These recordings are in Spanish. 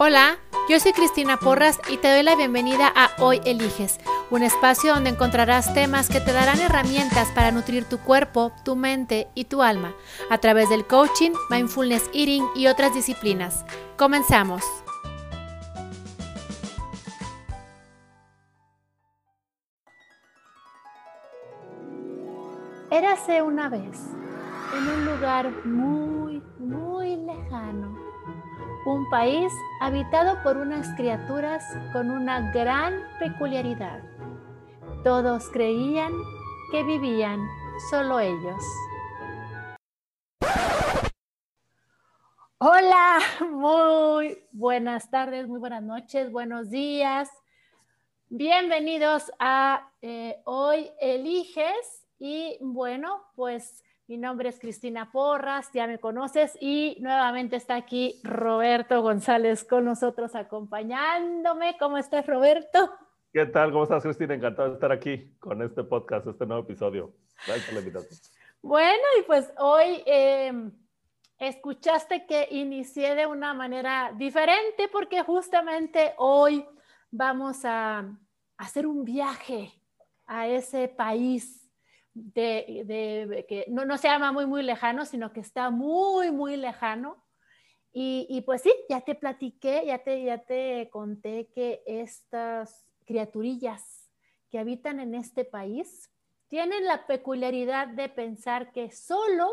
Hola, yo soy Cristina Porras y te doy la bienvenida a Hoy Eliges, un espacio donde encontrarás temas que te darán herramientas para nutrir tu cuerpo, tu mente y tu alma a través del coaching, mindfulness eating y otras disciplinas. Comenzamos. Érase una vez, en un lugar muy, muy lejano un país habitado por unas criaturas con una gran peculiaridad. Todos creían que vivían solo ellos. Hola, muy buenas tardes, muy buenas noches, buenos días. Bienvenidos a eh, Hoy Eliges y bueno, pues mi nombre es Cristina Porras, ya me conoces y nuevamente está aquí Roberto González con nosotros acompañándome. ¿Cómo estás, Roberto? ¿Qué tal? ¿Cómo estás, Cristina? Encantado de estar aquí con este podcast, este nuevo episodio. Gracias por la invitación. Bueno, y pues hoy em, escuchaste que inicié de una manera diferente porque justamente hoy vamos a hacer un viaje a ese país de, que no, no, se llama muy, muy lejano, sino que está muy, muy lejano. Y, y, pues sí, ya te platiqué, ya te, ya te conté que estas criaturillas que habitan en este país tienen la peculiaridad de pensar que solo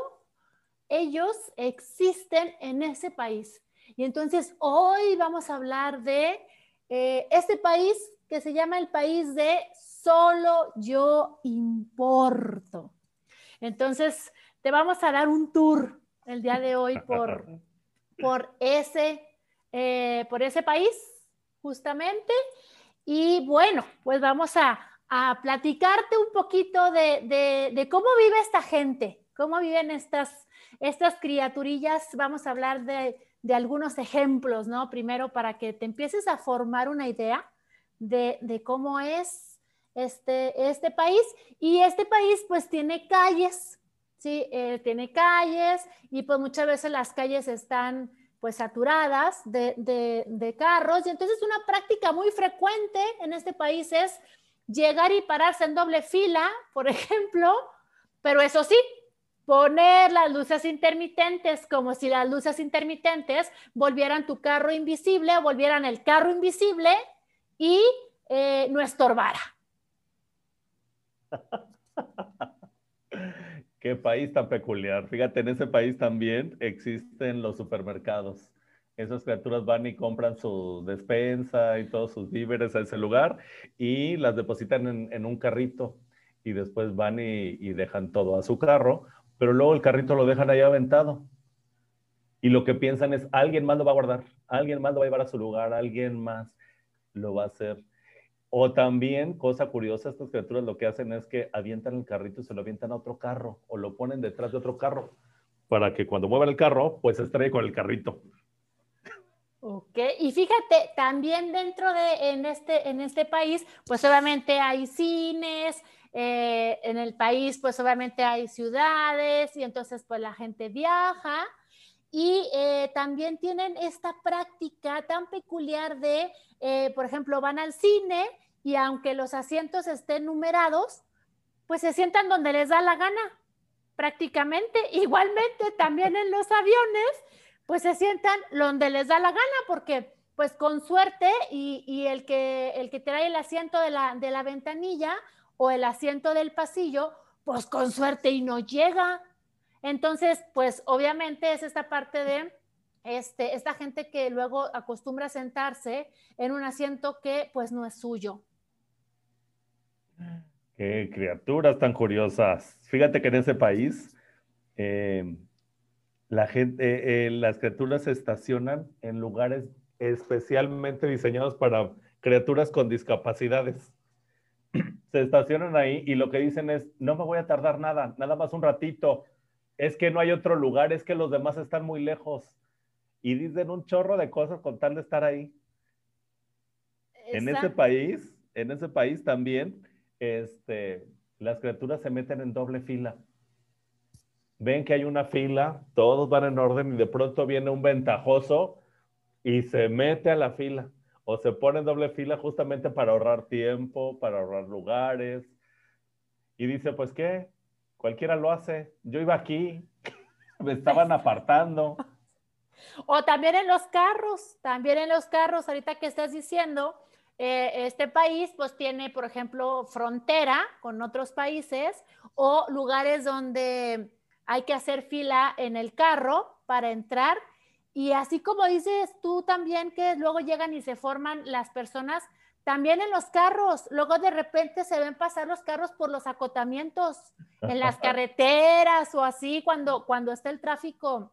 ellos existen en ese país. Y entonces hoy vamos a hablar de eh, este país que se llama el país de solo yo importo. Entonces, te vamos a dar un tour el día de hoy por, por, ese, eh, por ese país, justamente. Y bueno, pues vamos a, a platicarte un poquito de, de, cómo vive esta gente, cómo viven estas, estas criaturillas. Vamos a hablar de, de algunos ejemplos, ¿no? Primero, para que te empieces a formar una idea de, de cómo es este, este país. Y este país pues tiene calles, ¿sí? Eh, tiene calles y pues muchas veces las calles están pues saturadas de, de, carros. Y entonces una práctica muy frecuente en este país es llegar y pararse en doble fila, por ejemplo, pero eso sí, poner las luces intermitentes como si las luces intermitentes volvieran tu carro invisible o volvieran el carro invisible y eh, no estorbara. Qué país tan peculiar. Fíjate, en ese país también existen los supermercados. Esas criaturas van y compran su despensa y todos sus víveres a ese lugar y las depositan en, un carrito y después van y, dejan todo a su carro, pero luego el carrito lo dejan ahí aventado. Y lo que piensan es, alguien más lo va a guardar, alguien más lo va a llevar a su lugar, alguien más lo va a hacer. O también, cosa curiosa, estas criaturas lo que hacen es que avientan el carrito y se lo avientan a otro carro o lo ponen detrás de otro carro para que cuando muevan el carro, pues se estrelle con el carrito. Ok, y fíjate, también dentro de en este, en este país, pues obviamente hay cines, eh, en el país pues obviamente hay ciudades y entonces pues la gente viaja y eh, también tienen esta práctica tan peculiar de, eh, por ejemplo, van al cine y aunque los asientos estén numerados, pues se sientan donde les da la gana, prácticamente. Igualmente también en los aviones, pues se sientan donde les da la gana, porque pues con suerte y, el, que, el que trae el asiento de la, de la ventanilla o el asiento del pasillo, pues con suerte y no llega, entonces, pues obviamente es esta parte de este, esta gente que luego acostumbra sentarse en un asiento que pues no es suyo. Qué criaturas tan curiosas. Fíjate que en ese país em, la gente, eh, eh, las criaturas se estacionan en lugares especialmente diseñados para criaturas con discapacidades. Se estacionan ahí y lo que dicen es, no me voy a tardar nada, nada más un ratito, es que no hay otro lugar, es que los demás están muy lejos. Y dicen un chorro de cosas con tal de estar ahí. En ese país, en ese país también, este, las criaturas se meten en doble fila. Ven que hay una fila, todos van en orden y de pronto viene un ventajoso y se mete a la fila o se pone en doble fila justamente para ahorrar tiempo, para ahorrar lugares. Y dice, pues qué, cualquiera lo hace. Yo iba aquí, me estaban apartando. O también en los carros, también en los carros, ahorita que estás diciendo, eh, este país pues tiene, por ejemplo, frontera con otros países o lugares donde hay que hacer fila en el carro para entrar. Y así como dices tú también que luego llegan y se forman las personas, también en los carros, luego de repente se ven pasar los carros por los acotamientos en las carreteras o así cuando, cuando está el tráfico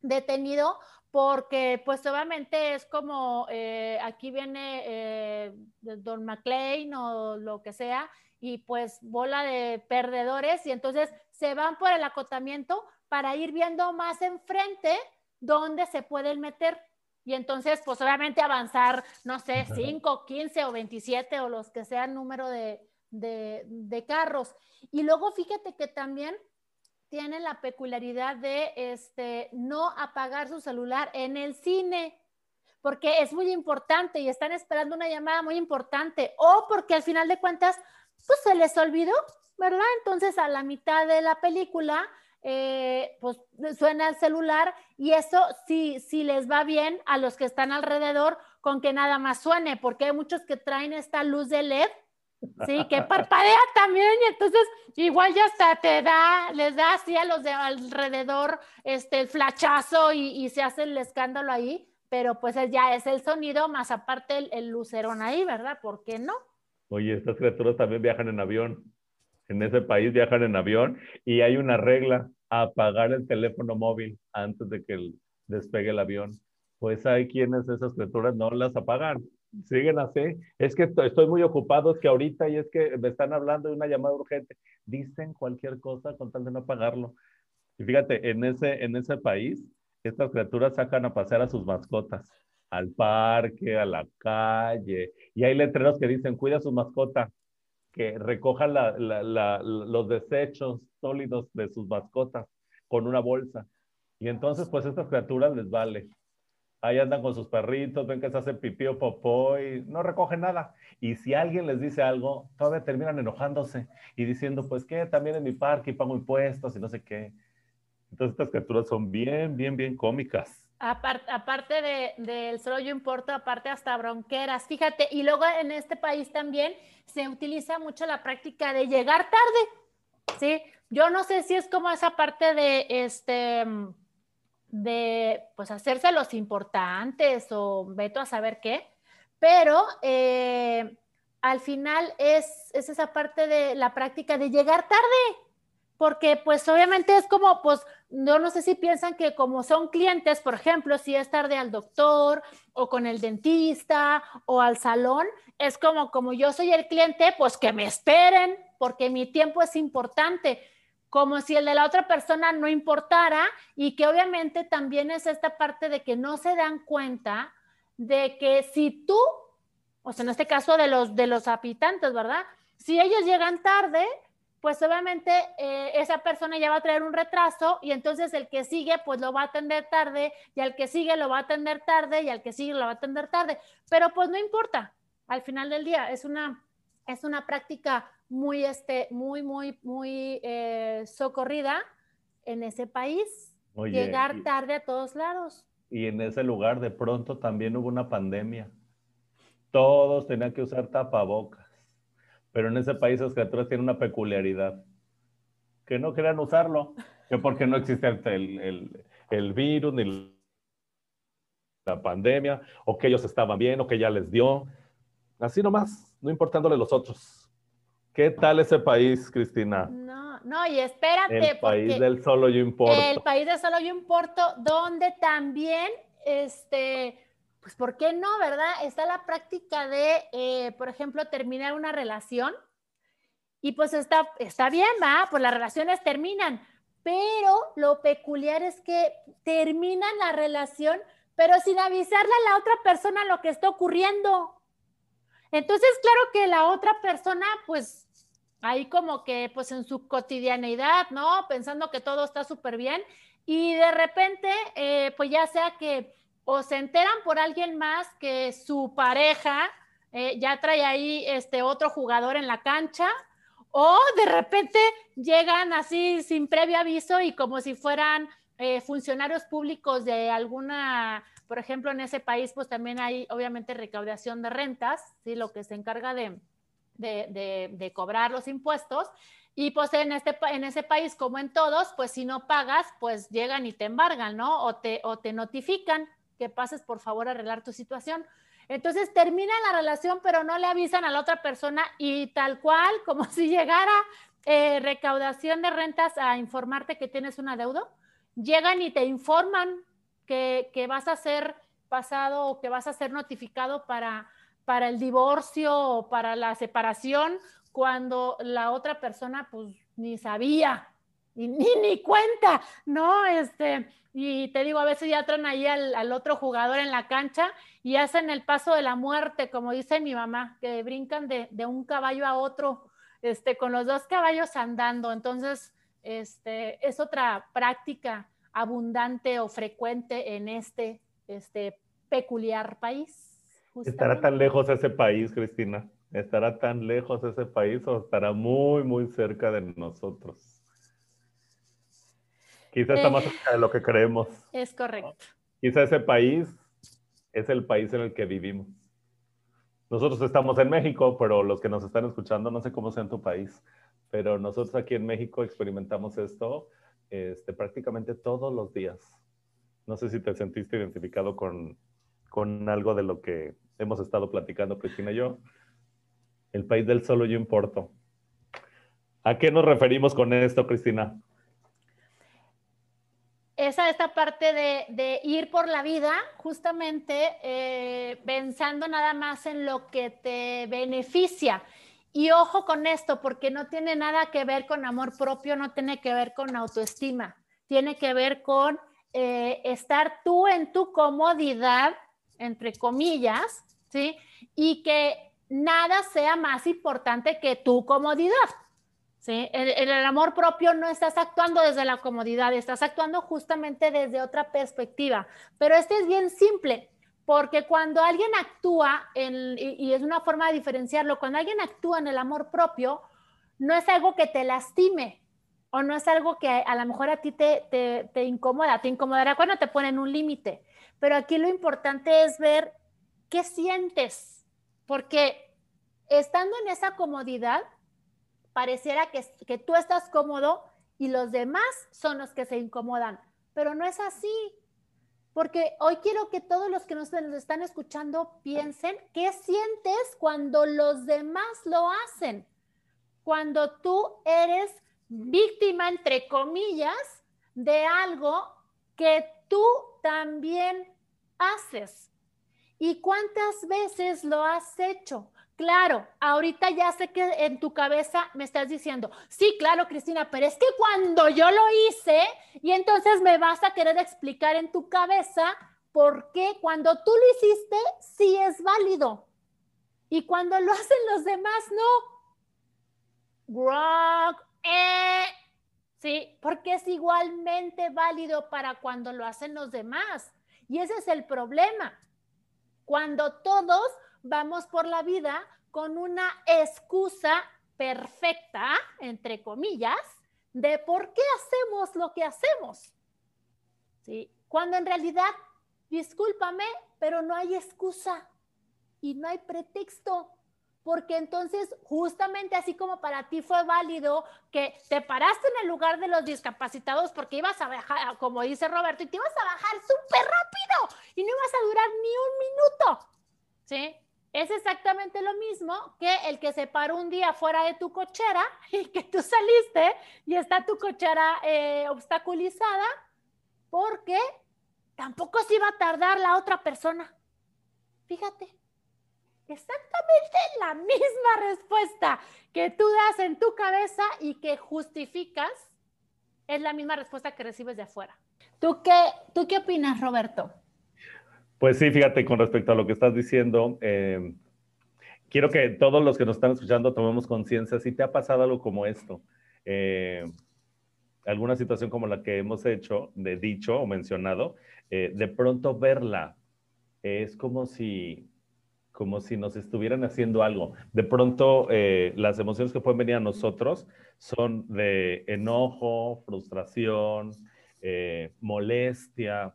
detenido, porque pues obviamente es como eh, aquí viene eh, Don McLean o lo que sea, y pues bola de perdedores, y entonces se van por el acotamiento para ir viendo más enfrente dónde se pueden meter. Y entonces, pues obviamente avanzar, no sé, 5, 15 o 27 o los que sean número de, de, de carros. Y luego fíjate que también tienen la peculiaridad de este, no apagar su celular en el cine, porque es muy importante y están esperando una llamada muy importante, o porque al final de cuentas, pues se les olvidó, ¿verdad? Entonces a la mitad de la película, eh, pues suena el celular y eso sí, sí les va bien a los que están alrededor con que nada más suene, porque hay muchos que traen esta luz de LED Sí, que parpadea también, y entonces igual ya hasta te da, les da así a los de alrededor este el flachazo y, se hace el escándalo ahí, pero pues ya es el sonido más aparte el, el, lucerón ahí, ¿verdad? ¿Por qué no? Oye, estas criaturas también viajan en avión. En ese país viajan en avión y hay una regla, apagar el teléfono móvil antes de que despegue el avión. Pues hay quienes esas criaturas no las apagan siguen así. Es que estoy muy ocupado, es que ahorita y es que me están hablando de una llamada urgente. Dicen cualquier cosa con tal de no pagarlo. Y fíjate, en ese, en ese país, estas criaturas sacan a pasear a sus mascotas al parque, a la calle, y hay letreros que dicen, cuida a su mascota, que recojan los desechos sólidos de sus mascotas con una bolsa. Y entonces, pues estas criaturas les vale ahí andan con sus perritos, ven que se hace pipí o popó y no recogen nada. Y si alguien les dice algo, todavía terminan enojándose y diciendo, pues que también en mi parque pago impuestos y no sé qué. Entonces estas criaturas son bien, bien, bien cómicas. Aparte, del de, solo yo importo, aparte hasta bronqueras, fíjate, y luego en este país también se utiliza mucho la práctica de llegar tarde, ¿sí? Yo no sé si es como esa parte de, este, de pues hacerse los importantes o veto a saber qué, pero eh, al final es, es, esa parte de la práctica de llegar tarde, porque pues obviamente es como, pues yo no sé si piensan que como son clientes, por ejemplo, si es tarde al doctor o con el dentista o al salón, es como, como yo soy el cliente, pues que me esperen, porque mi tiempo es importante como si el de la otra persona no importara y que obviamente también es esta parte de que no se dan cuenta de que si tú, o sea, en este caso de los, de los habitantes, ¿verdad? Si ellos llegan tarde, pues obviamente eh, esa persona ya va a traer un retraso y entonces el que sigue pues lo va a atender tarde y al que sigue lo va a atender tarde y al que sigue lo va a atender tarde, pero pues no importa, al final del día es una, es una práctica muy, este, muy, muy, muy eh, socorrida en ese país. llegar tarde a todos lados. Y en ese lugar de pronto también hubo una pandemia. Todos tenían que usar tapabocas. Pero en ese país las criaturas tienen una peculiaridad. Que no querían usarlo. Que porque no existe el, el, el virus ni la pandemia. O que ellos estaban bien o que ya les dio. Así nomás, no importándole los otros. ¿Qué tal ese país, Cristina? No, no, y espérate. El país del solo yo importo. El país del solo yo importo, donde también, este, pues, ¿por qué no, verdad? Está la práctica de, eh, por ejemplo, terminar una relación. Y pues está, está bien, va, pues las relaciones terminan. Pero lo peculiar es que terminan la relación, pero sin avisarle a la otra persona lo que está ocurriendo. Entonces, claro que la otra persona, pues, ahí como que, pues, en su cotidianeidad, ¿no? Pensando que todo está súper bien y de repente, eh, pues ya sea que o se enteran por alguien más que su pareja eh, ya trae ahí este otro jugador en la cancha, o de repente llegan así sin previo aviso y como si fueran eh, funcionarios públicos de alguna, por ejemplo, en ese país, pues también hay obviamente recaudación de rentas, ¿sí? lo que se encarga de, de, cobrar los impuestos. Y pues en, este, en ese país, como en todos, pues si no pagas, pues llegan y te embargan, ¿no? O te, o te notifican que pases por favor a arreglar tu situación. Entonces termina la relación, pero no le avisan a la otra persona y tal cual, como si llegara eh, recaudación de rentas a informarte que tienes un adeudo, llegan y te informan que, vas a ser pasado o que vas a ser notificado para, para el divorcio o para la separación cuando la otra persona pues ni sabía, ni, ni, cuenta, ¿no? Este, y te digo, a veces ya traen ahí al, otro jugador en la cancha y hacen el paso de la muerte, como dice mi mamá, que brincan de, de un caballo a otro, este, con los dos caballos andando. Entonces, este, es otra práctica abundante o frecuente en este, este peculiar país. ¿Estará tan lejos ese país, Cristina? ¿Estará tan lejos ese país o estará muy, muy cerca de nosotros? Quizá está más cerca de lo que creemos. Es correcto. Quizá ese país es el país en el que vivimos. Nosotros estamos en México, pero los que nos están escuchando, no sé cómo sea en tu país, pero nosotros aquí en México experimentamos esto este, prácticamente todos los días. No sé si te sentiste identificado con, con algo de lo que hemos estado platicando, Cristina y yo. El país del solo yo importo. ¿A qué nos referimos con esto, Cristina? esa esta parte de, ir por la vida justamente eh, pensando nada más en lo que te beneficia. Y ojo con esto, porque no tiene nada que ver con amor propio, no tiene que ver con autoestima, tiene que ver con eh, estar tú en tu comodidad, entre comillas, ¿sí? Y que nada sea más importante que tu comodidad. ¿sí? En, el amor propio no estás actuando desde la comodidad, estás actuando justamente desde otra perspectiva. Pero este es bien simple, porque cuando alguien actúa, en, y, es una forma de diferenciarlo, cuando alguien actúa en el amor propio, no es algo que te lastime o no es algo que a, lo mejor a ti te, te, te incomoda, te incomodará cuando te ponen un límite. Pero aquí lo importante es ver qué sientes, porque estando en esa comodidad, pareciera que, que tú estás cómodo y los demás son los que se incomodan, pero no es así. Porque hoy quiero que todos los que nos, están escuchando piensen qué sientes cuando los demás lo hacen. Cuando tú eres víctima, entre comillas, de algo que tú también haces. ¿Y cuántas veces lo has hecho? Claro, ahorita ya sé que en tu cabeza me estás diciendo, sí, claro, Cristina, pero es que cuando yo lo hice, y entonces me vas a querer explicar en tu cabeza por qué cuando tú lo hiciste, sí es válido. Y cuando lo hacen los demás, no. Rock, eh. Sí, porque es igualmente válido para cuando lo hacen los demás. Y ese es el problema. Cuando todos vamos por la vida con una excusa perfecta, entre comillas, de por qué hacemos lo que hacemos. ¿Sí? Cuando en realidad, discúlpame, pero no hay excusa y no hay pretexto. Porque entonces, justamente así como para ti fue válido que te paraste en el lugar de los discapacitados porque ibas a bajar, como dice Roberto, y te ibas a bajar súper rápido y no ibas a durar ni un minuto. ¿Sí? Es exactamente lo mismo que el que se paró un día fuera de tu cochera y que tú saliste y está tu cochera eh, obstaculizada porque tampoco se iba a tardar la otra persona. Fíjate, exactamente la misma respuesta que tú das en tu cabeza y que justificas es la misma respuesta que recibes de afuera. ¿Tú qué, tú qué opinas, Roberto? Pues sí, fíjate, con respecto a lo que estás diciendo, eh, quiero que todos los que nos están escuchando tomemos conciencia si te ha pasado algo como esto. Eh, alguna situación como la que hemos hecho, de dicho o mencionado, eh, de pronto verla es como si, como si nos estuvieran haciendo algo. De pronto las emociones que pueden venir a nosotros son de enojo, frustración, molestia,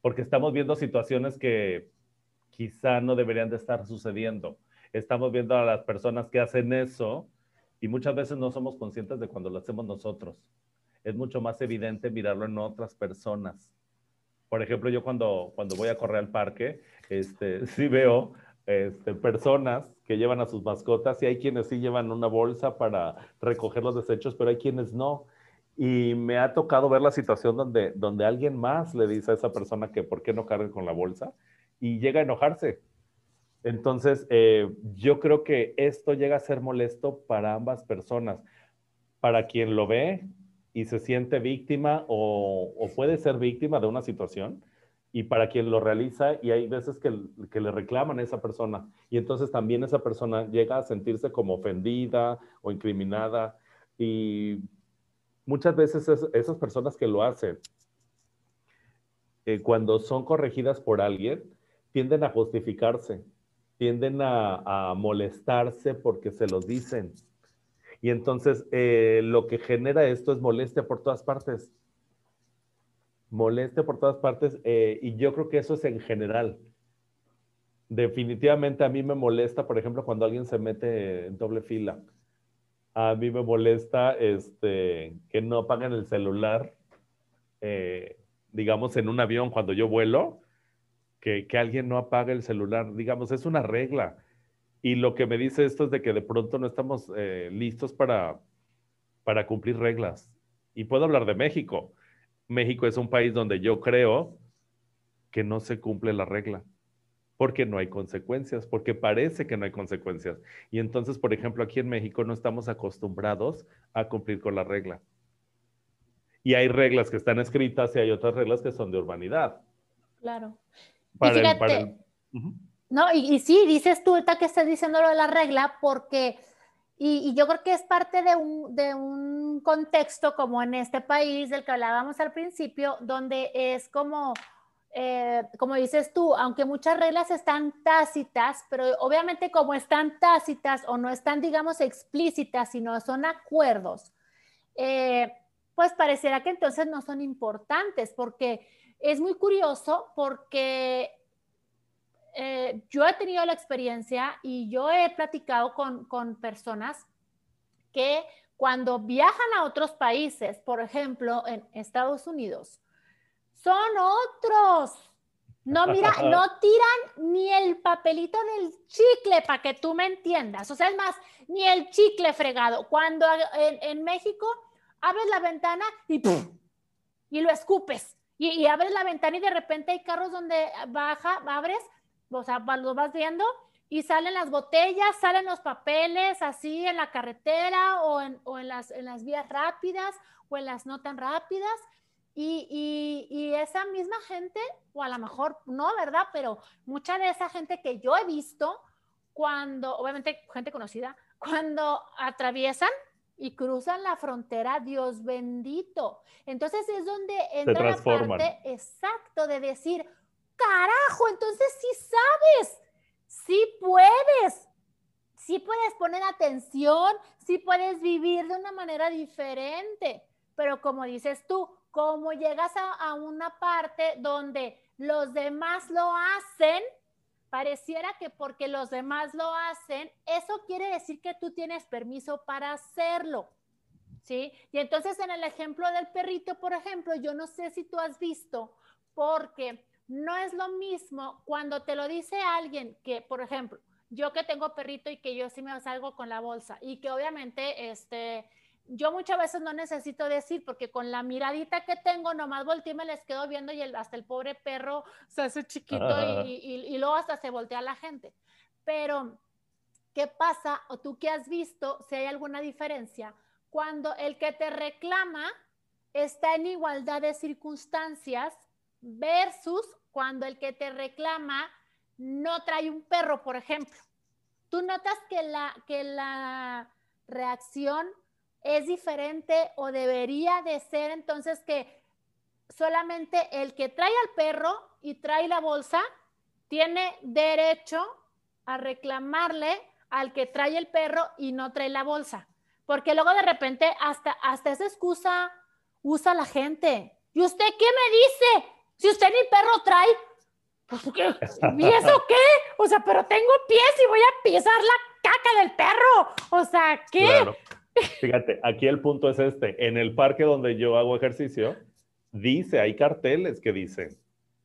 porque estamos viendo situaciones que quizá no deberían de estar sucediendo. Estamos viendo a las personas que hacen eso y muchas veces no somos conscientes de cuando lo hacemos nosotros. Es mucho más evidente mirarlo en otras personas. Por ejemplo, yo cuando, cuando voy a correr al parque, este, sí veo este, personas que llevan a sus mascotas y hay quienes sí llevan una bolsa para recoger los desechos, pero hay quienes no. Y me ha tocado ver la situación donde, donde alguien más le dice a esa persona que por qué no cargue con la bolsa y llega a enojarse. Entonces, eh, yo creo que esto llega a ser molesto para ambas personas, para quien lo ve y se siente víctima o, puede ser víctima de una situación, y para quien lo realiza, y hay veces que, que, le reclaman a esa persona, y entonces también esa persona llega a sentirse como ofendida o incriminada, y muchas veces esas personas que lo hacen, eh, cuando son corregidas por alguien, tienden a justificarse, tienden a, molestarse porque se lo dicen. Y entonces eh, lo que genera esto es molestia por todas partes moleste por todas partes eh, y yo creo que eso es en general. Definitivamente a mí me molesta, por ejemplo, cuando alguien se mete en doble fila. A mí me molesta este, que no apaguen el celular, eh, digamos, en un avión cuando yo vuelo, que, que alguien no apague el celular, digamos, es una regla. Y lo que me dice esto es de que de pronto no estamos eh, listos para, para cumplir reglas. Y puedo hablar de México México es un país donde yo creo que no se cumple la regla, porque no hay consecuencias, porque parece que no hay consecuencias. Y entonces, por ejemplo, aquí en México no estamos acostumbrados a cumplir con la regla. Y hay reglas que están escritas y hay otras reglas que son de urbanidad. Claro. No, y, y, sí, dices tú ahorita que estás diciendo lo de la regla, porque y, yo creo que es parte de un, de un, contexto como en este país del que hablábamos al principio, donde es como, eh, como dices tú, aunque muchas reglas están tácitas, pero obviamente como están tácitas o no están, digamos, explícitas, sino son acuerdos, eh, pues pareciera que entonces no son importantes, porque es muy curioso porque eh, yo he tenido la experiencia y yo he platicado con, con personas que cuando viajan a otros países, por ejemplo, en Estados Unidos, son otros. No, mira, no tiran ni el papelito del chicle para que tú me entiendas. O sea, es más, ni el chicle fregado. Cuando en, en México abres la ventana y, y lo escupes. Y, y, abres la ventana y de repente hay carros donde baja, abres o sea, lo vas viendo y salen las botellas, salen los papeles así en la carretera o en, o en, las, en las vías rápidas o en las no tan rápidas. Y, y, y, esa misma gente, o a lo mejor no, ¿verdad? Pero mucha de esa gente que yo he visto, cuando, obviamente gente conocida, cuando atraviesan y cruzan la frontera, Dios bendito. Entonces es donde entra la parte exacto de decir, carajo, entonces sí sabes, sí puedes, sí puedes poner atención, sí puedes vivir de una manera diferente, pero como dices tú, como llegas a, una parte donde los demás lo hacen, pareciera que porque los demás lo hacen, eso quiere decir que tú tienes permiso para hacerlo. ¿Sí? Y entonces en el ejemplo del perrito, por ejemplo, yo no sé si tú has visto, porque no es lo mismo cuando te lo dice alguien que, por ejemplo, yo que tengo perrito y que yo sí me salgo con la bolsa y que obviamente, este, yo muchas veces no necesito decir porque con la miradita que tengo nomás volteé y me les quedo viendo y hasta el pobre perro se hace chiquito y, y, luego hasta se voltea la gente. Pero, ¿qué pasa? O tú que has visto, si hay alguna diferencia, cuando el que te reclama está en igualdad de circunstancias versus cuando el que te reclama no trae un perro, por ejemplo. Tú notas que la, que la reacción es diferente o debería de ser entonces que solamente el que trae al perro y trae la bolsa tiene derecho a reclamarle al que trae el perro y no trae la bolsa. Porque luego de repente hasta, hasta esa excusa usa la gente. ¿Y usted qué me dice? Si usted ni perro trae, pues, ¿y eso qué? O sea, pero tengo pies y voy a pisar la caca del perro. O sea, ¿qué? Fíjate, aquí el punto es este. En el parque donde yo hago ejercicio, dice, hay carteles que dicen,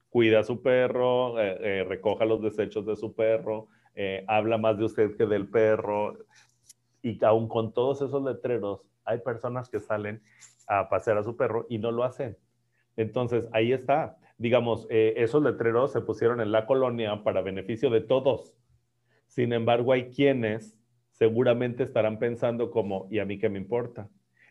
cuida a su perro, eh, eh, recoja los desechos de su perro, eh, habla más de usted que del perro. Y aún con todos esos letreros, hay personas que salen a pasear a su perro y no lo hacen. Entonces, ahí está. Digamos, esos letreros se pusieron en la colonia para beneficio de todos. Sin embargo, hay quienes seguramente estarán pensando como, ¿y a mí qué me importa?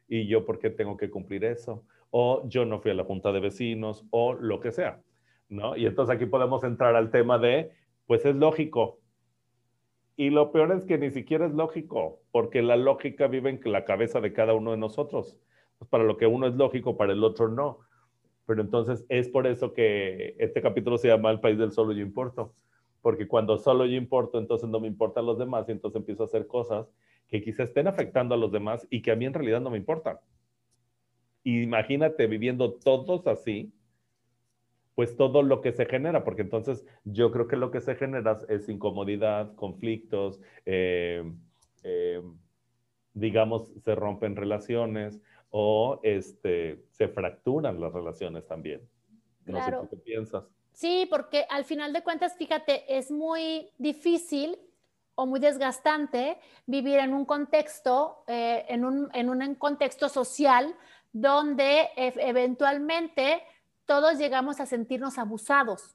¿Y yo por qué tengo que cumplir eso? O yo no fui a la junta de vecinos o lo que sea, ¿no? Y entonces aquí podemos entrar al tema de, pues es lógico. Y lo peor es que ni siquiera es lógico, porque la lógica vive en la cabeza de cada uno de nosotros. Pues para lo que uno es lógico, para el otro no. Pero entonces es por eso que este capítulo se llama El país del solo yo importo porque cuando solo yo importo, entonces no me importan los demás y entonces empiezo a hacer cosas que quizá estén afectando a los demás y que a mí en realidad no me importan. Imagínate viviendo todos así, pues todo lo que se genera, porque entonces yo creo que lo que se genera es incomodidad, conflictos, eh, eh, digamos, se rompen relaciones o este, se fracturan las relaciones también. No sé qué piensas. Sí, porque al final de cuentas, fíjate, es muy difícil o muy desgastante vivir en un contexto, eh, en, un, contexto social donde eventualmente todos llegamos a sentirnos abusados.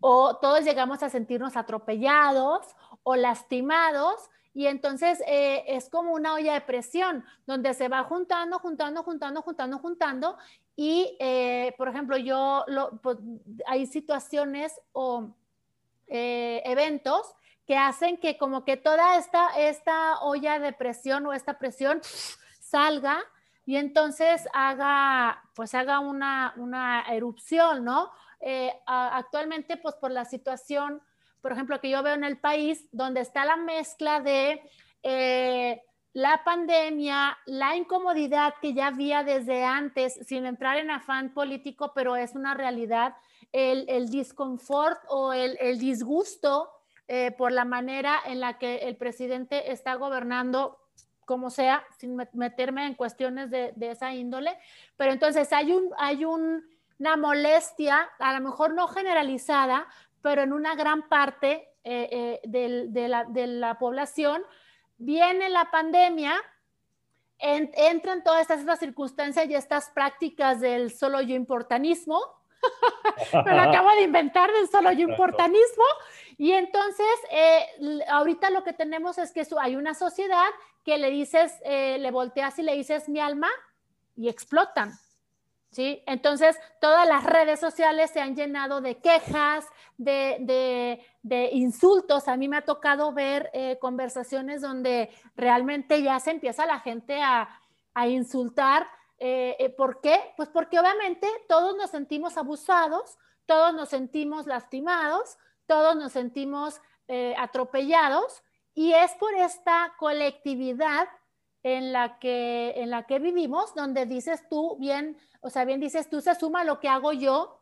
O todos llegamos a sentirnos atropellados o lastimados y entonces eh, es como una olla de presión donde se va juntando, juntando, juntando, juntando, juntando y, eh, por ejemplo, yo, pues, hay situaciones o eh, eventos que hacen que como que toda esta, esta olla de presión o esta presión salga y entonces haga, pues haga una, una erupción, ¿no? Eh, actualmente, pues por la situación, por ejemplo, que yo veo en el país, donde está la mezcla de la pandemia, la incomodidad que ya había desde antes, sin entrar en afán político, pero es una realidad, el, el disconfort o el, el disgusto eh, por la manera en la que el presidente está gobernando como sea, sin meterme en cuestiones de, de esa índole, pero entonces hay, un, hay un, una molestia, a lo mejor no generalizada, pero en una gran parte eh, eh, de, la, de la población, viene la pandemia, entran todas estas, circunstancias y estas prácticas del solo yo importanismo. Me lo acabo de inventar del solo yo importanismo. Y entonces, eh, ahorita lo que tenemos es que hay una sociedad que le dices, eh, le volteas y le dices mi alma y explotan. ¿Sí? Entonces, todas las redes sociales se han llenado de quejas, de, insultos. A mí me ha tocado ver eh, conversaciones donde realmente ya se empieza la gente a, insultar. Eh, eh, ¿Por qué? Pues porque obviamente todos nos sentimos abusados, todos nos sentimos lastimados, todos nos sentimos atropellados y es por esta colectividad en la que, en la que vivimos, donde dices tú bien, o sea, bien dices tú, se suma lo que hago yo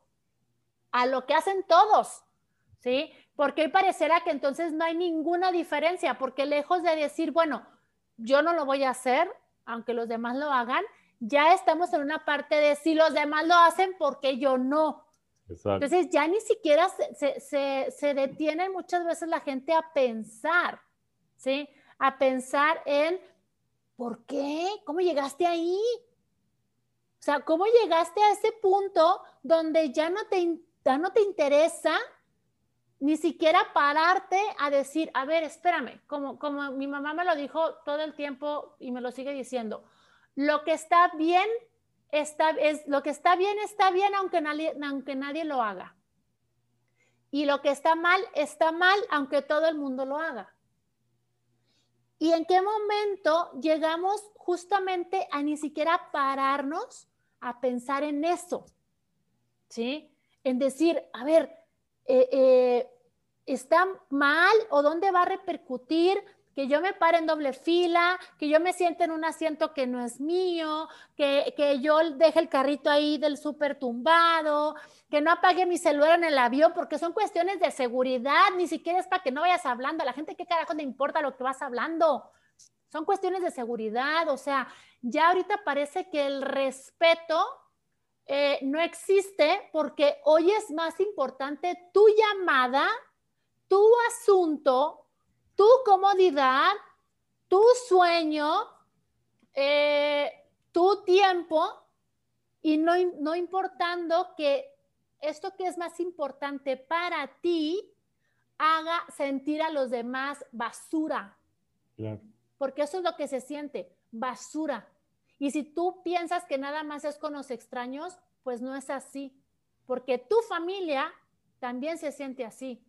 a lo que hacen todos, ¿sí? Porque hoy parecerá que entonces no hay ninguna diferencia, porque lejos de decir, bueno, yo no lo voy a hacer, aunque los demás lo hagan, ya estamos en una parte de si los demás lo hacen, porque yo no? Entonces ya ni siquiera se, se, se, detiene muchas veces la gente a pensar, ¿sí? A pensar en ¿por qué? ¿Cómo llegaste ahí? O sea, ¿cómo llegaste a ese punto donde ya no te, no te interesa ni siquiera pararte a decir, a ver, espérame, como, como mi mamá me lo dijo todo el tiempo y me lo sigue diciendo, lo que está bien está, es, lo que está bien está bien aunque nadie, aunque nadie lo haga. Y lo que está mal está mal aunque todo el mundo lo haga. ¿Y en qué momento llegamos justamente a ni siquiera pararnos a pensar en eso? ¿Sí? En decir, a ver, eh, eh, ¿está mal o dónde va a repercutir que yo me pare en doble fila, que yo me siente en un asiento que no es mío, que, que yo deje el carrito ahí del súper tumbado, que no apague mi celular en el avión, porque son cuestiones de seguridad, ni siquiera es para que no vayas hablando. A la gente, ¿qué carajo le importa lo que vas hablando? Son cuestiones de seguridad, o sea, ya ahorita parece que el respeto eh, no existe porque hoy es más importante tu llamada, tu asunto, tu comodidad, tu sueño, eh, tu tiempo y no, no importando que esto que es más importante para ti haga sentir a los demás basura. Porque eso es lo que se siente, basura. Y si tú piensas que nada más es con los extraños, pues no es así. Porque tu familia también se siente así.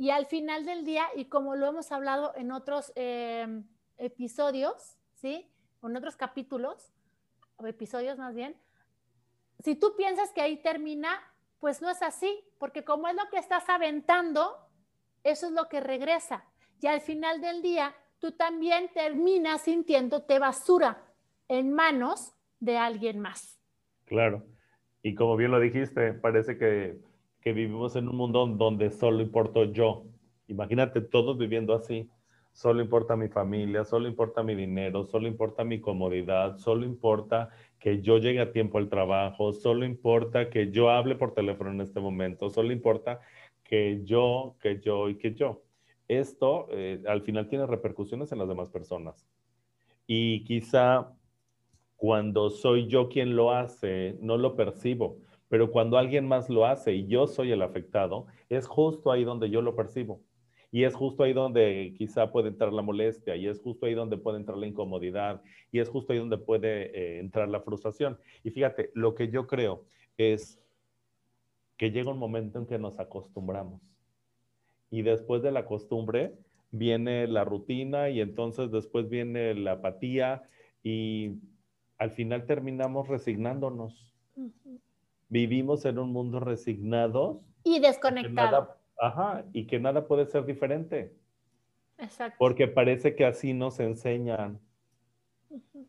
Y al final del día, y como lo hemos hablado en otros em, episodios, ¿sí? En otros capítulos, o episodios más bien, si tú piensas que ahí termina, pues no es así, porque como es lo que estás aventando, eso es lo que regresa. Y al final del día, tú también terminas sintiéndote basura en manos de alguien más. Claro. Y como bien lo dijiste, parece que que vivimos en un mundo donde solo importo yo. Imagínate todos viviendo así. Solo importa mi familia, solo importa mi dinero, solo importa mi comodidad, solo importa que yo llegue a tiempo al trabajo, solo importa que yo hable por teléfono en este momento, solo importa que yo, que yo y que yo. Esto eh, al final tiene repercusiones en las demás personas. Y quizá cuando soy yo quien lo hace, no lo percibo pero cuando alguien más lo hace y yo soy el afectado, es justo ahí donde yo lo percibo. Y es justo ahí donde quizá puede entrar la molestia, y es justo ahí donde puede entrar la incomodidad, y es justo ahí donde puede eh, entrar la frustración. Y fíjate, lo que yo creo es que llega un momento en que nos acostumbramos. Y después de la costumbre viene la rutina y entonces después viene la apatía y al final terminamos resignándonos vivimos en un mundo resignados. Y desconectado. ajá, y que nada puede ser diferente. Exacto. Porque parece que así nos enseñan,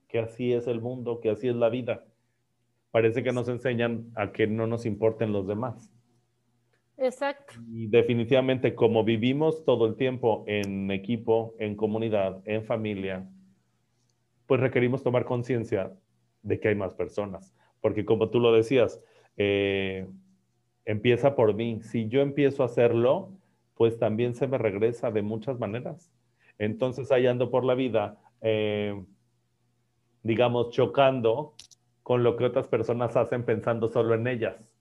que así es el mundo, que así es la vida. Parece que nos enseñan a que no nos importen los demás. Exacto. Y definitivamente como vivimos todo el tiempo en equipo, en comunidad, en familia, pues requerimos tomar conciencia de que hay más personas. Porque como tú lo decías, eh, empieza por mí. Si yo empiezo a hacerlo, pues también se me regresa de muchas maneras. Entonces ahí ando por la vida, eh, digamos, chocando con lo que otras personas hacen pensando solo en ellas.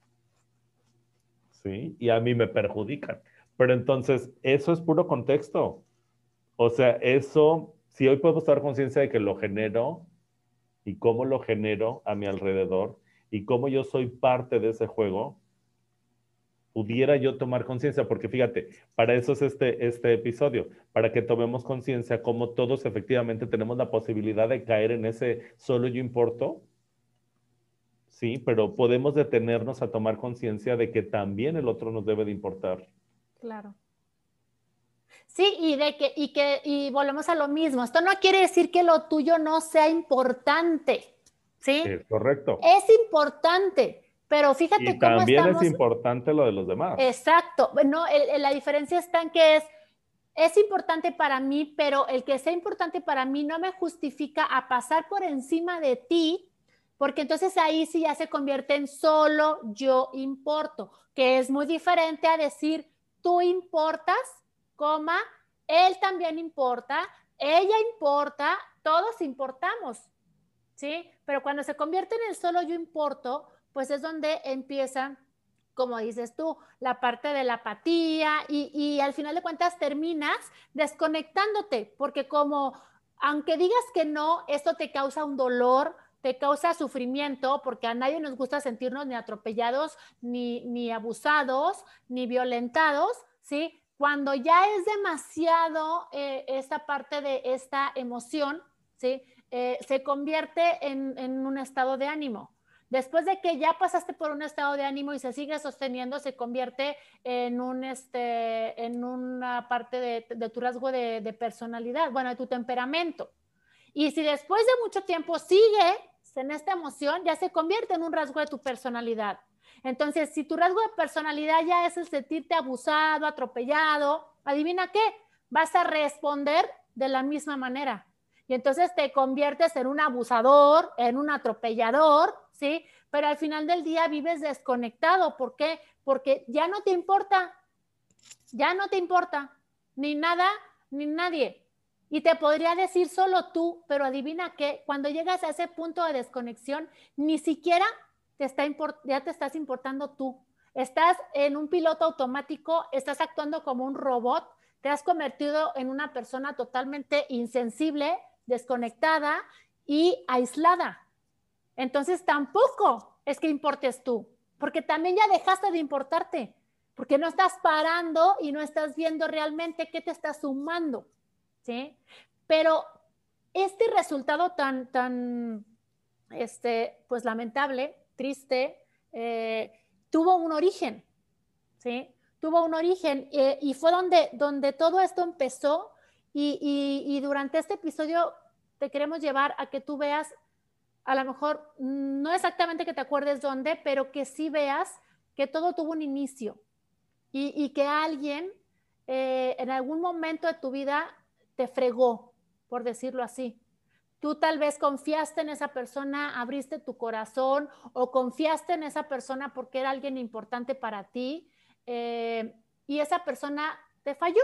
¿Sí? Y a mí me perjudican. Pero entonces, eso es puro contexto. O sea, eso, si hoy puedo estar conciencia de que lo genero y cómo lo genero a mi alrededor, y cómo yo soy parte de ese juego, pudiera yo tomar conciencia, porque fíjate, para eso es este, este episodio, para que tomemos conciencia cómo todos efectivamente tenemos la posibilidad de caer en ese solo yo importo, sí, pero podemos detenernos a tomar conciencia de que también el otro nos debe de importar. Claro. Sí, y de que, y que, y volvemos a lo mismo. Esto no quiere decir que lo tuyo no sea importante. ¿Sí? Es correcto. Es importante, pero fíjate y también es importante lo de los demás. Exacto. No, la diferencia está en que es, es importante para mí, pero el que sea importante para mí no me justifica a pasar por encima de ti, porque entonces ahí sí ya se convierte en solo yo importo, que es muy diferente a decir tú importas, coma, él también importa, ella importa, todos importamos. ¿Sí? Pero cuando se convierte en el solo yo importo, pues es donde empieza, como dices tú, la parte de la apatía y, y al final de cuentas terminas desconectándote, porque como, aunque digas que no, esto te causa un dolor, te causa sufrimiento, porque a nadie nos gusta sentirnos ni atropellados, ni, ni abusados, ni violentados, ¿sí? cuando ya es demasiado eh, esta parte de esta emoción, ¿sí? Eh, se convierte en, un estado de ánimo. Después de que ya pasaste por un estado de ánimo y se sigue sosteniendo, se convierte en, un, este, en una parte de, de tu rasgo de, de, personalidad, bueno, de tu temperamento. Y si después de mucho tiempo sigue en esta emoción, ya se convierte en un rasgo de tu personalidad. Entonces, si tu rasgo de personalidad ya es el sentirte abusado, atropellado, adivina qué, vas a responder de la misma manera. Y entonces te conviertes en un abusador, en un atropellador, ¿sí? Pero al final del día vives desconectado. ¿Por qué? Porque ya no te importa, ya no te importa, ni nada, ni nadie. Y te podría decir solo tú, pero adivina qué, cuando llegas a ese punto de desconexión, ni siquiera te está ya te estás importando tú. Estás en un piloto automático, estás actuando como un robot, te has convertido en una persona totalmente insensible, desconectada y aislada. Entonces tampoco es que importes tú, porque también ya dejaste de importarte, porque no estás parando y no estás viendo realmente qué te está sumando, ¿sí? Pero este resultado tan, tan, este, pues lamentable, triste, eh, tuvo un origen, ¿sí? Tuvo un origen eh, y fue donde, donde todo esto empezó y, y, durante este episodio te queremos llevar a que tú veas, a lo mejor no exactamente que te acuerdes dónde, pero que sí veas que todo tuvo un inicio y, que alguien eh, en algún momento de tu vida te fregó, por decirlo así. Tú tal vez confiaste en esa persona, abriste tu corazón o confiaste en esa persona porque era alguien importante para ti eh, y esa persona te falló,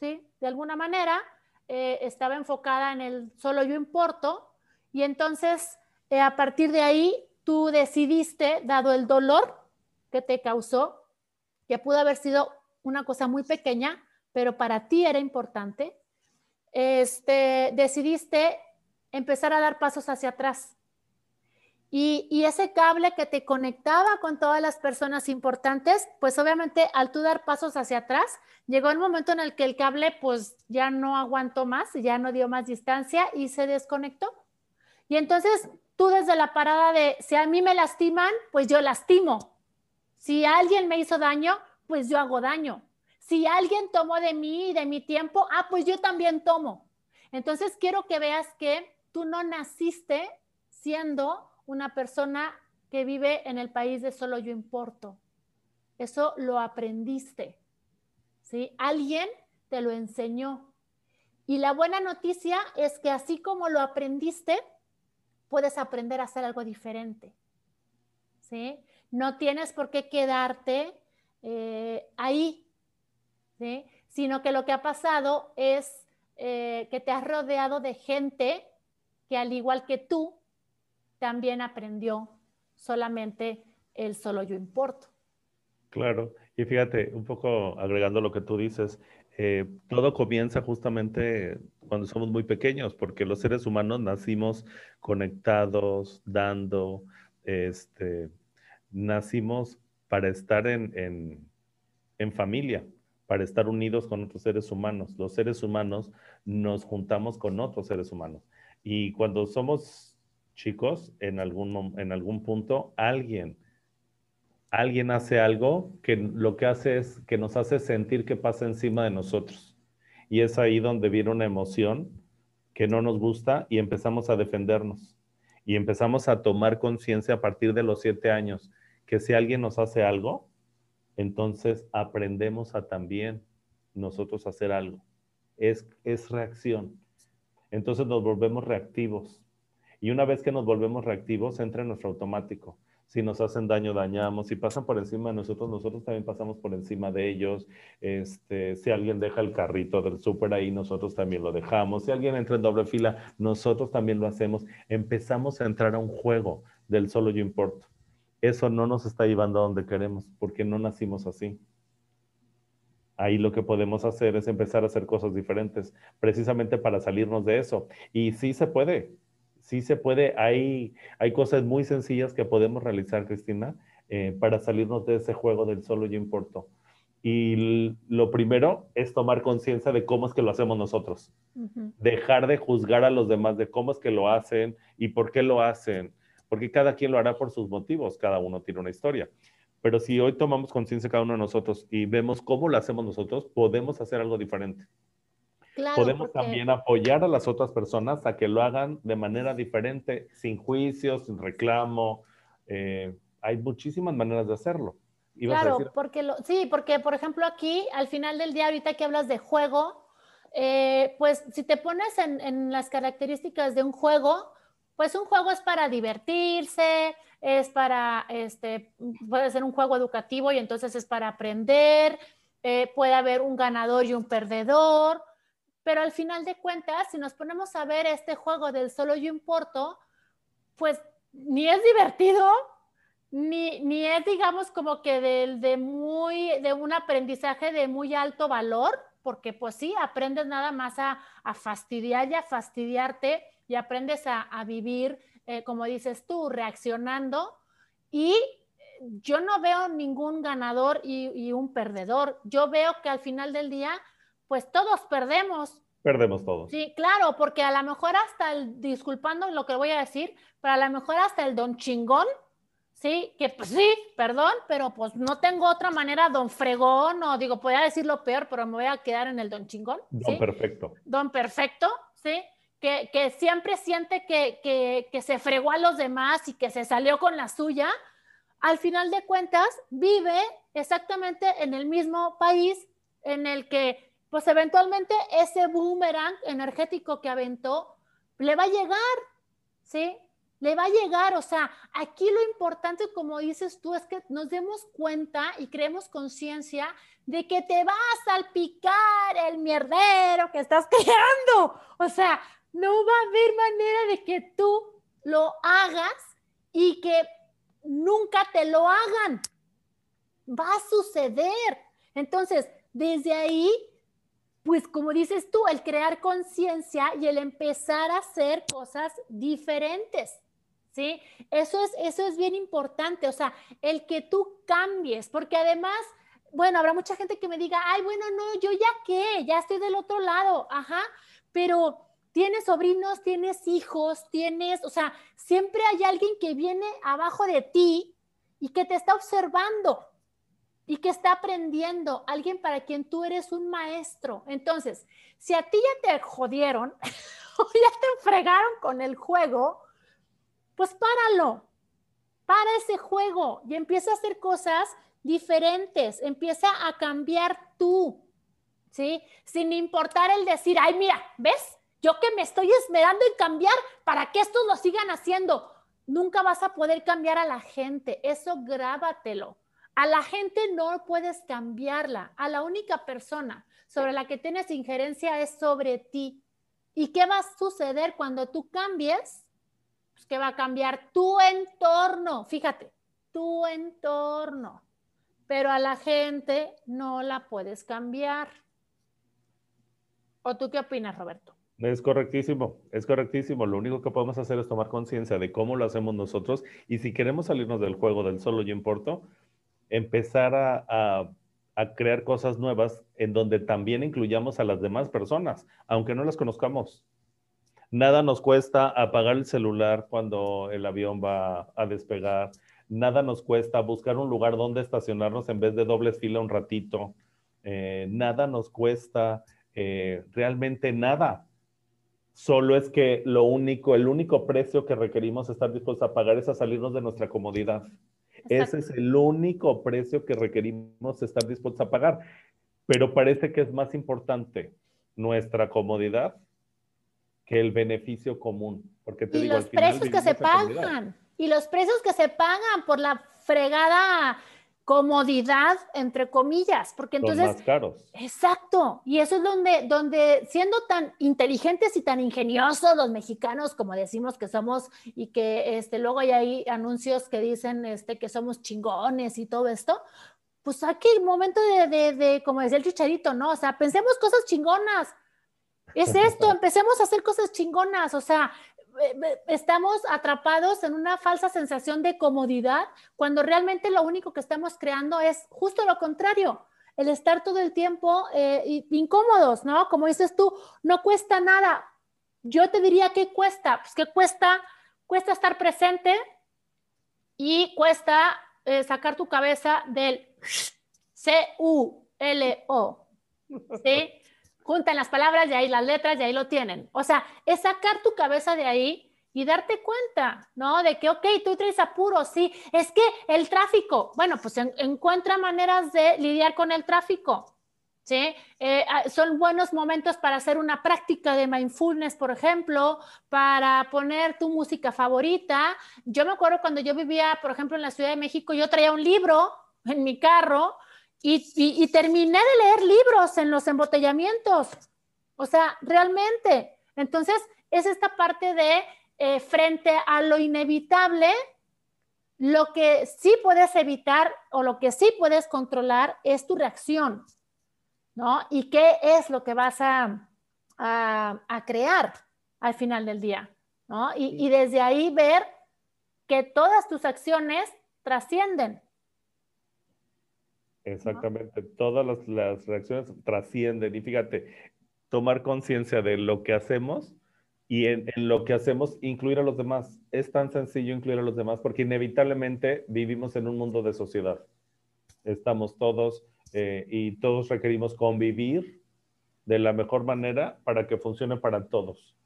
¿sí? De alguna manera eh, estaba enfocada en el solo yo importo y entonces eh, a partir de ahí tú decidiste, dado el dolor que te causó, que pudo haber sido una cosa muy pequeña, pero para ti era importante, este, decidiste empezar a dar pasos hacia atrás. Y, ese cable que te conectaba con todas las personas importantes, pues obviamente al tú dar pasos hacia atrás, llegó el momento en el que el cable pues ya no aguantó más, ya no dio más distancia y se desconectó. Y entonces tú desde la parada de, si a mí me lastiman, pues yo lastimo. Si alguien me hizo daño, pues yo hago daño. Si alguien tomó de mí y de mi tiempo, ah, pues yo también tomo. Entonces quiero que veas que tú no naciste siendo una persona que vive en el país de solo yo importo. Eso lo aprendiste. ¿sí? Alguien te lo enseñó. Y la buena noticia es que así como lo aprendiste, puedes aprender a hacer algo diferente. ¿sí? No tienes por qué quedarte eh, ahí, ¿sí? sino que lo que ha pasado es eh, que te has rodeado de gente que al igual que tú, también aprendió solamente el solo yo importo. Claro, y fíjate, un poco agregando lo que tú dices, eh, todo comienza justamente cuando somos muy pequeños, porque los seres humanos nacimos conectados, dando, este, nacimos para estar en, en familia, para estar unidos con otros seres humanos. Los seres humanos nos juntamos con otros seres humanos. Y cuando somos chicos, en algún, en algún punto, alguien, alguien hace algo que lo que hace es que nos hace sentir que pasa encima de nosotros. Y es ahí donde viene una emoción que no nos gusta y empezamos a defendernos. Y empezamos a tomar conciencia a partir de los siete años que si alguien nos hace algo, entonces aprendemos a también nosotros hacer algo. Es, es reacción entonces nos volvemos reactivos. Y una vez que nos volvemos reactivos, entra en nuestro automático. Si nos hacen daño, dañamos. Si pasan por encima de nosotros, nosotros también pasamos por encima de ellos. Este, si alguien deja el carrito del súper ahí, nosotros también lo dejamos. Si alguien entra en doble fila, nosotros también lo hacemos. Empezamos a entrar a un juego del solo yo importo. Eso no nos está llevando a donde queremos, porque no nacimos así ahí lo que podemos hacer es empezar a hacer cosas diferentes, precisamente para salirnos de eso. Y sí se puede, sí se puede. Hay, hay cosas muy sencillas que podemos realizar, Cristina, eh, para salirnos de ese juego del solo yo importo. Y lo primero es tomar conciencia de cómo es que lo hacemos nosotros. Dejar de juzgar a los demás de cómo es que lo hacen y por qué lo hacen. Porque cada quien lo hará por sus motivos, cada uno tiene una historia. Pero si hoy tomamos conciencia cada uno de nosotros y vemos cómo lo hacemos nosotros, podemos hacer algo diferente. Podemos también apoyar a las otras personas a que lo hagan de manera diferente, sin juicios, sin reclamo. Eh, hay muchísimas maneras de hacerlo. Claro, porque lo, sí, porque por ejemplo aquí, al final del día, ahorita que hablas de juego, eh, pues si te pones en, en, las características de un juego, pues un juego es para divertirse, es para, este, puede ser un juego educativo y entonces es para aprender, eh, puede haber un ganador y un perdedor, pero al final de cuentas, si nos ponemos a ver este juego del solo yo importo, pues ni es divertido, ni, ni es, digamos, como que de, muy, de un aprendizaje de muy alto valor, porque pues sí, aprendes nada más a, fastidiar y a fastidiarte y aprendes a, vivir, eh, como dices tú, reaccionando y yo no veo ningún ganador y, un perdedor. Yo veo que al final del día, pues todos perdemos. Perdemos todos. Sí, claro, porque a lo mejor hasta el, disculpando lo que voy a decir, pero a lo mejor hasta el don chingón Sí, que pues sí, perdón, pero pues no tengo otra manera, don fregón, o digo, podría decir lo peor, pero me voy a quedar en el don chingón. Don perfecto. Don perfecto, sí, que, que siempre siente que, que, que, se fregó a los demás y que se salió con la suya. Al final de cuentas, vive exactamente en el mismo país en el que, pues eventualmente ese boomerang energético que aventó le va a llegar, ¿sí? le va a llegar. O sea, aquí lo importante, como dices tú, es que nos demos cuenta y creemos conciencia de que te va a salpicar el mierdero que estás creando. O sea, no va a haber manera de que tú lo hagas y que nunca te lo hagan. Va a suceder. Entonces, desde ahí, pues como dices tú, el crear conciencia y el empezar a hacer cosas diferentes. ¿sí? Eso es, eso es bien importante, o sea, el que tú cambies, porque además, bueno, habrá mucha gente que me diga, ay, bueno, no, yo ya qué, ya estoy del otro lado, ajá, pero tienes sobrinos, tienes hijos, tienes, o sea, siempre hay alguien que viene abajo de ti y que te está observando y que está aprendiendo, alguien para quien tú eres un maestro. Entonces, si a ti ya te jodieron o ya te fregaron con el juego, pues páralo, para ese juego y empieza a hacer cosas diferentes, empieza a cambiar tú, ¿sí? Sin importar el decir, ay, mira, ¿ves? Yo que me estoy esmerando en cambiar para que estos lo sigan haciendo. Nunca vas a poder cambiar a la gente, eso grábatelo. A la gente no puedes cambiarla, a la única persona sobre la que tienes injerencia es sobre ti. ¿Y qué va a suceder cuando tú cambies? pues, que va a cambiar tu entorno, fíjate, tu entorno, pero a la gente no la puedes cambiar. ¿O tú qué opinas, Roberto? Es correctísimo, es correctísimo. Lo único que podemos hacer es tomar conciencia de cómo lo hacemos nosotros y si queremos salirnos del juego del solo y importo, empezar a, a, crear cosas nuevas en donde también incluyamos a las demás personas, aunque no las conozcamos. Nada nos cuesta apagar el celular cuando el avión va a despegar. Nada nos cuesta buscar un lugar donde estacionarnos en vez de dobles fila un ratito. Eh, nada nos cuesta, eh, realmente nada. Solo es que lo único, el único precio que requerimos estar dispuestos a pagar es a salirnos de nuestra comodidad. Ese es el único precio que requerimos estar dispuestos a pagar. Pero parece que es más importante nuestra comodidad que el beneficio común. Porque te y digo, los precios que se pagan, y los precios que se pagan por la fregada comodidad, entre comillas, porque entonces... Los más caros. Exacto, y eso es donde, donde siendo tan inteligentes y tan ingeniosos los mexicanos, como decimos que somos, y que este, luego hay ahí anuncios que dicen este, que somos chingones y todo esto, pues aquí el momento de, de, de, como decía el chicharito, ¿no? O sea, pensemos cosas chingonas, es esto, empecemos a hacer cosas chingonas, o sea, estamos atrapados en una falsa sensación de comodidad cuando realmente lo único que estamos creando es justo lo contrario. el estar todo el tiempo eh, incómodos, ¿no? Como dices tú, no cuesta nada. Yo te diría que cuesta, pues que cuesta, cuesta estar presente y cuesta eh, sacar tu cabeza del C-U-L-O, ¿sí? Juntan las palabras y ahí las letras y ahí lo tienen. O sea, es sacar tu cabeza de ahí y darte cuenta, ¿no? De que, ok, tú traes apuro, sí, es que el tráfico, bueno, pues encuentra maneras de lidiar con el tráfico, ¿sí? Eh, ah, son buenos momentos para hacer una práctica de mindfulness, por ejemplo, para poner tu música favorita. Yo me acuerdo cuando yo vivía, por ejemplo, en la Ciudad de México, yo traía un libro en mi carro y, y terminé de leer libros en los embotellamientos. O sea, realmente. Entonces, es esta parte de eh, frente a lo inevitable, lo que sí puedes evitar o lo que sí puedes controlar es tu reacción, ¿no? Y qué es lo que vas a, a, crear al final del día, ¿no? Y, y, desde ahí ver que todas tus acciones trascienden. Exactamente, todas las, las reacciones trascienden y fíjate, tomar conciencia de lo que hacemos y en, lo que hacemos, incluir a los demás. Es tan sencillo incluir a los demás porque inevitablemente vivimos en un mundo de sociedad. Estamos todos eh, y todos requerimos convivir de la mejor manera para que funcione para todos.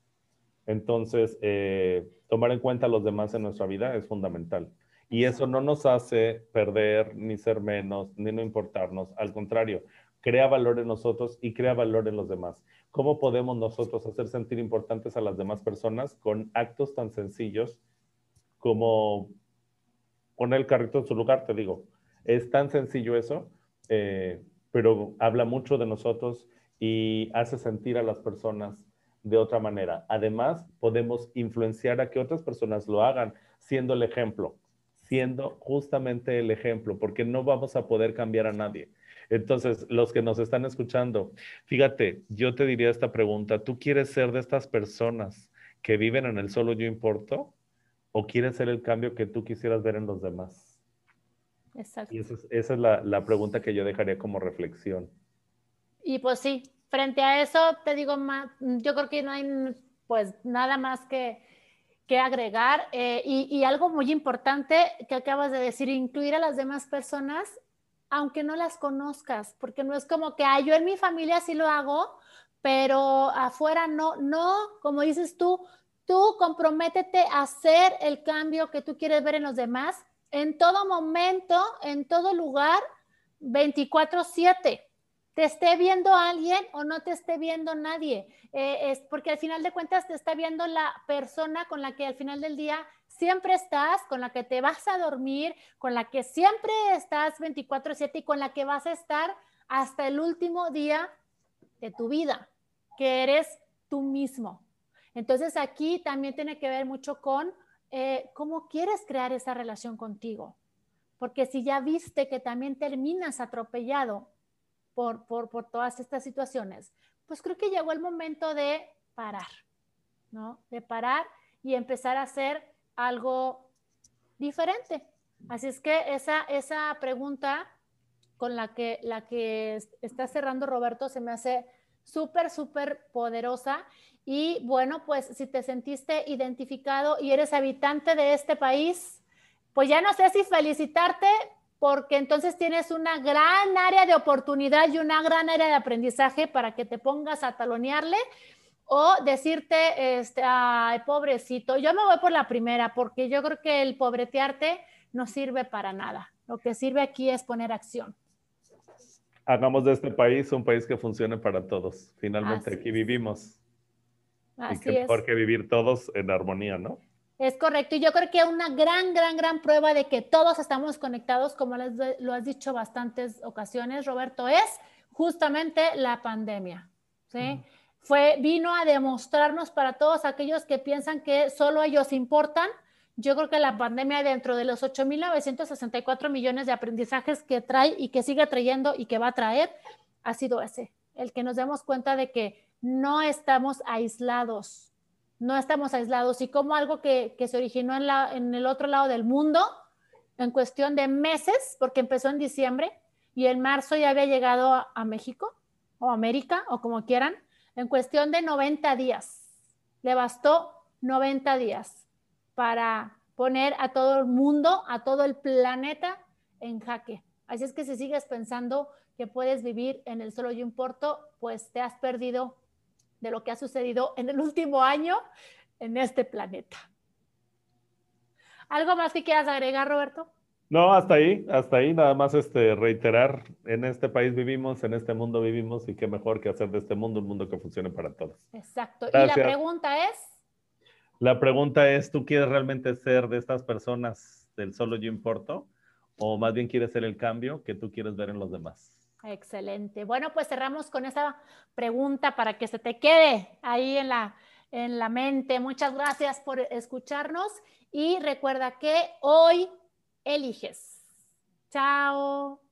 Entonces, eh, tomar en cuenta a los demás en nuestra vida es fundamental. Y eso no nos hace perder, ni ser menos, ni no importarnos. Al contrario, crea valor en nosotros y crea valor en los demás. ¿Cómo podemos nosotros hacer sentir importantes a las demás personas con actos tan sencillos como poner el carrito en su lugar? Te digo, es tan sencillo eso, eh, pero habla mucho de nosotros y hace sentir a las personas de otra manera. Además, podemos influenciar a que otras personas lo hagan siendo el ejemplo, siendo justamente el ejemplo, porque no vamos a poder cambiar a nadie entonces, los que nos están escuchando, fíjate, yo te diría esta pregunta, ¿tú quieres ser de estas personas que viven en el solo yo importo o quieres ser el cambio que tú quisieras ver en los demás? Exacto. Y esa es, la, pregunta que yo dejaría como reflexión. Y pues sí, frente a eso te digo, yo creo que no hay pues nada más que, agregar. Eh, y, y, algo muy importante que acabas de decir, incluir a las demás personas aunque no las conozcas, porque no es como que, ah, yo en mi familia sí lo hago, pero afuera no, no, como dices tú, tú comprométete a hacer el cambio que tú quieres ver en los demás en todo momento, en todo lugar, 24/7 te esté viendo alguien o no te esté viendo nadie. Eh, es porque al final de cuentas te está viendo la persona con la que al final del día siempre estás, con la que te vas a dormir, con la que siempre estás 24/7 y con la que vas a estar hasta el último día de tu vida, que eres tú mismo. Entonces aquí también tiene que ver mucho con eh, cómo quieres crear esa relación contigo. Porque si ya viste que también terminas atropellado por, por, por todas estas situaciones, pues creo que llegó el momento de parar, ¿no? De parar y empezar a hacer algo diferente. Así es que esa, esa pregunta con la que, la que está cerrando Roberto se me hace súper, súper poderosa. Y bueno, pues si te sentiste identificado y eres habitante de este país, pues ya no sé si felicitarte porque entonces tienes una gran área de oportunidad y una gran área de aprendizaje para que te pongas a talonearle o decirte, este, ay, pobrecito, yo me voy por la primera porque yo creo que el pobretearte no sirve para nada. Lo que sirve aquí es poner acción. Hagamos de este país un país que funcione para todos. Finalmente aquí vivimos. Así y que mejor que vivir todos en armonía, ¿no? Es correcto. Y yo creo que una gran, gran, gran prueba de que todos estamos conectados, como lo has dicho bastantes ocasiones, Roberto, es justamente la pandemia. ¿sí? Fue, vino a demostrarnos para todos aquellos que piensan que solo ellos importan. Yo creo que la pandemia, dentro de los 8.964 millones de aprendizajes que trae y que sigue trayendo y que va a traer, ha sido ese, el que nos demos cuenta de que no estamos aislados, no estamos aislados y como algo que, se originó en, el otro lado del mundo en cuestión de meses, porque empezó en diciembre, y en marzo ya había llegado a, a México o América o como quieran, en cuestión de 90 días. Le bastó 90 días para poner a todo el mundo, a todo el planeta en jaque. Así es que si sigues pensando que puedes vivir en el solo yo importo, pues te has perdido de lo que ha sucedido en el último año en este planeta. ¿Algo más que quieras agregar, Roberto? No, hasta ahí, hasta ahí, nada más este, reiterar, en este país vivimos, en este mundo vivimos y qué mejor que hacer de este mundo un mundo que funcione para todos. Exacto. Y la pregunta es... La pregunta es, ¿tú quieres realmente ser de estas personas del solo yo importo? ¿O más bien quieres ser el cambio que tú quieres ver en los demás? Excelente. Bueno, pues cerramos con esa pregunta para que se te quede ahí en la, en la mente. Muchas gracias por escucharnos y recuerda que hoy eliges. Chao.